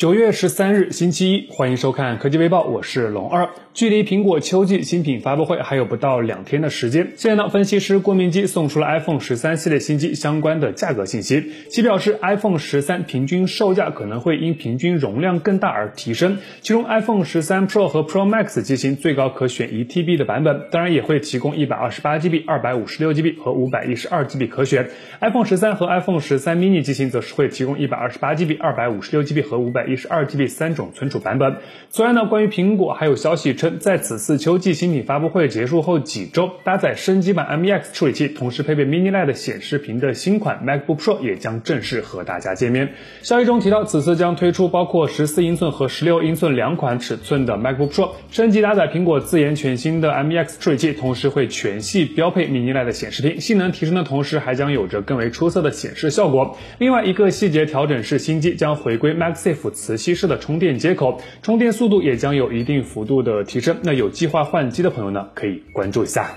九月十三日，星期一，欢迎收看科技微报，我是龙二。距离苹果秋季新品发布会还有不到两天的时间，现在呢，分析师郭明基送出了 iPhone 十三系列新机相关的价格信息。其表示，iPhone 十三平均售价可能会因平均容量更大而提升，其中 iPhone 十三 Pro 和 Pro Max 机型最高可选一 TB 的版本，当然也会提供一百二十八 GB、二百五十六 GB 和五百一十二 GB 可选。iPhone 十三和 iPhone 十三 mini 机型则是会提供一百二十八 GB、二百五十六 GB 和五百一十二 GB 三种存储版本。此外呢，关于苹果还有消息称，在此次秋季新品发布会结束后几周，搭载升级版 M1X 处理器，同时配备 Mini LED 显示屏的新款 MacBook Pro 也将正式和大家见面。消息中提到，此次将推出包括十四英寸和十六英寸两款尺寸的 MacBook Pro，升级搭载苹果自研全新的 M1X 处理器，同时会全系标配 Mini LED 显示屏，性能提升的同时，还将有着更为出色的显示效果。另外一个细节调整是，新机将回归 MagSafe 磁吸式的充电接口，充电速度也将有一定幅度的提升。那有计划换机的朋友呢，可以关注一下。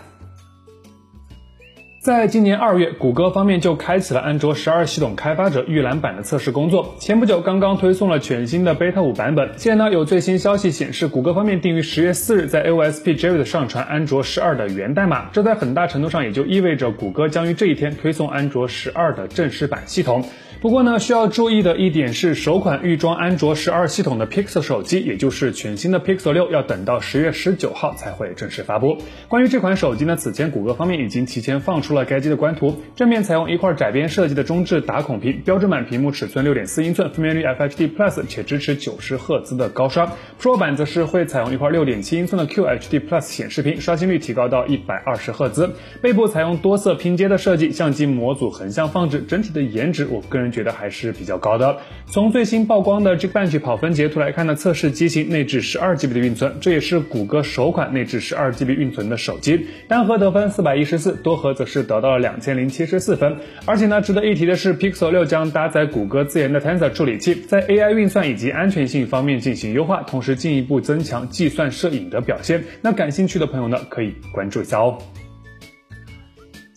在今年二月，谷歌方面就开启了安卓十二系统开发者预览版的测试工作。前不久刚刚推送了全新的 Beta 五版本。现在呢，有最新消息显示，谷歌方面定于十月四日在 AOSP Jared 上传安卓十二的源代码。这在很大程度上也就意味着谷歌将于这一天推送安卓十二的正式版系统。不过呢，需要注意的一点是，首款预装安卓十二系统的 Pixel 手机，也就是全新的 Pixel 六，要等到十月十九号才会正式发布。关于这款手机呢，此前谷歌方面已经提前放出了该机的官图，正面采用一块窄边设计的中置打孔屏，标准版屏幕尺寸六点四英寸，分辨率 FHD Plus，且支持九十赫兹的高刷。Pro 版则是会采用一块六点七英寸的 QHD Plus 显示屏，刷新率提高到一百二十赫兹。背部采用多色拼接的设计，相机模组横向放置，整体的颜值，我个人觉得还是比较高的。从最新曝光的这个半局跑分截图来看呢，测试机型内置十二 GB 的运存，这也是谷歌首款内置十二 GB 运存的手机。单核得分四百一十四，多核则是得到了两千零七十四分。而且呢，值得一提的是，Pixel 六将搭载谷歌自研的 Tensor 处理器，在 AI 运算以及安全性方面进行优化，同时进一步增强计算摄影的表现。那感兴趣的朋友呢，可以关注一下哦。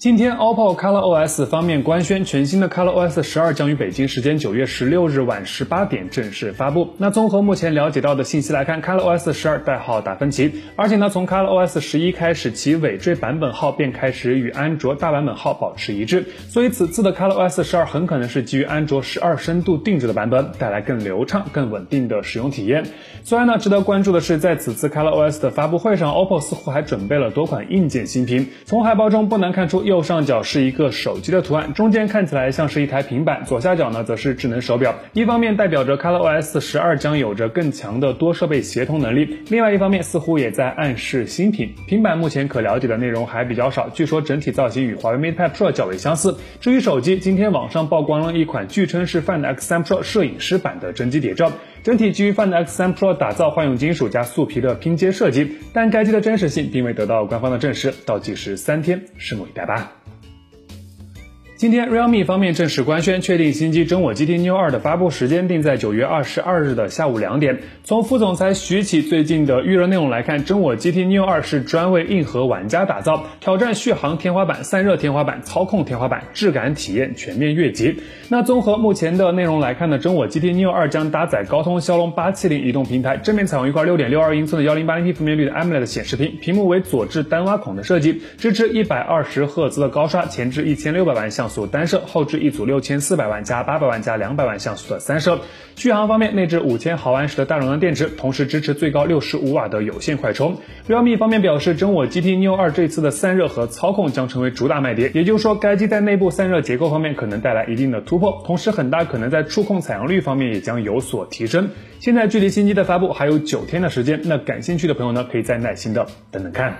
今天，OPPO ColorOS 方面官宣，全新的 ColorOS 十二将于北京时间九月十六日晚十八点正式发布。那综合目前了解到的信息来看，ColorOS 十二代号达芬奇，而且呢，从 ColorOS 十一开始，其尾缀版本号便开始与安卓大版本号保持一致，所以此次的 ColorOS 十二很可能是基于安卓十二深度定制的版本，带来更流畅、更稳定的使用体验。虽然呢，值得关注的是，在此次 ColorOS 的发布会上，OPPO 似乎还准备了多款硬件新品。从海报中不难看出又。右上角是一个手机的图案，中间看起来像是一台平板，左下角呢则是智能手表。一方面代表着 ColorOS 十二将有着更强的多设备协同能力，另外一方面似乎也在暗示新品。平板目前可了解的内容还比较少，据说整体造型与华为 MatePad Pro 较为相似。至于手机，今天网上曝光了一款据称是 Find X3 Pro 摄影师版的真机谍照，整体基于 Find X3 Pro 打造幻用金属加素皮的拼接设计，但该机的真实性并未得到官方的证实，倒计时三天，拭目以待吧。今天，Realme 方面正式官宣，确定新机真我 GT Neo 2的发布时间定在九月二十二日的下午两点。从副总裁徐启最近的预热内容来看，真我 GT Neo 2是专为硬核玩家打造，挑战续航天花板、散热天花板、操控天花板，质感体验全面越级。那综合目前的内容来看呢，真我 GT Neo 2将搭载高通骁龙八七零移动平台，正面采用一块六点六二英寸的幺零八零 P 分辨率的 AMOLED 显示屏，屏幕为左置单挖孔的设计，支持一百二十赫兹的高刷，前置一千六百万像。像素单摄，后置一组六千四百万加八百万加两百万像素的三摄。续航方面，内置五千毫安时的大容量电池，同时支持最高六十五瓦的有线快充。realme 方面表示，真我 GT Neo 2这次的散热和操控将成为主打卖点，也就是说，该机在内部散热结构方面可能带来一定的突破，同时很大可能在触控采样率方面也将有所提升。现在距离新机的发布还有九天的时间，那感兴趣的朋友呢，可以再耐心的等等看。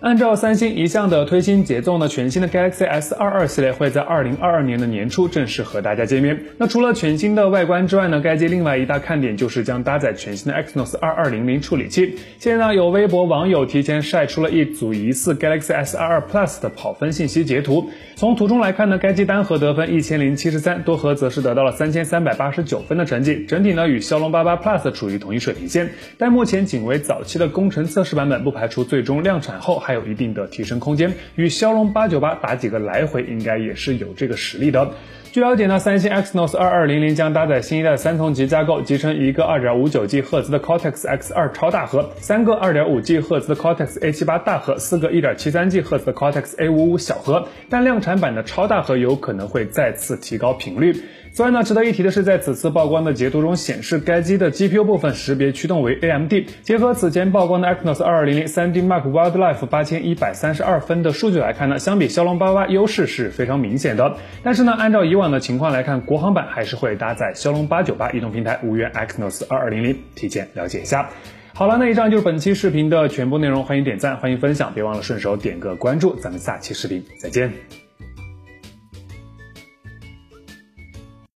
按照三星一向的推新节奏呢，全新的 Galaxy S22 系列会在二零二二年的年初正式和大家见面。那除了全新的外观之外呢，该机另外一大看点就是将搭载全新的 Exynos 二二零零处理器。现在呢，有微博网友提前晒出了一组疑似 Galaxy S22 Plus 的跑分信息截图。从图中来看呢，该机单核得分一千零七十三，多核则是得到了三千三百八十九分的成绩。整体呢，与骁龙八八 Plus 处于同一水平线，但目前仅为早期的工程测试版本，不排除最终量产后。还有一定的提升空间，与骁龙八九八打几个来回，应该也是有这个实力的。据了解呢，三星 Exynos 2200将搭载新一代三重级架构，集成一个 2.59G 赫兹的 Cortex X2 超大核，三个 2.5G 赫兹的 Cortex A78 大核，四个 1.73G 赫兹的 Cortex A55 小核。但量产版的超大核有可能会再次提高频率。此外呢，值得一提的是，在此次曝光的截图中显示，该机的 GPU 部分识别驱动为 AMD。结合此前曝光的 Exynos 2200 3D Mark Wildlife 八千一百三十二分的数据来看呢，相比骁龙八八优势是非常明显的。但是呢，按照以往往的情况来看，国行版还是会搭载骁龙八九八移动平台无缘 Exynos 二二零零提前了解一下。好了，那以上就是本期视频的全部内容，欢迎点赞，欢迎分享，别忘了顺手点个关注，咱们下期视频再见。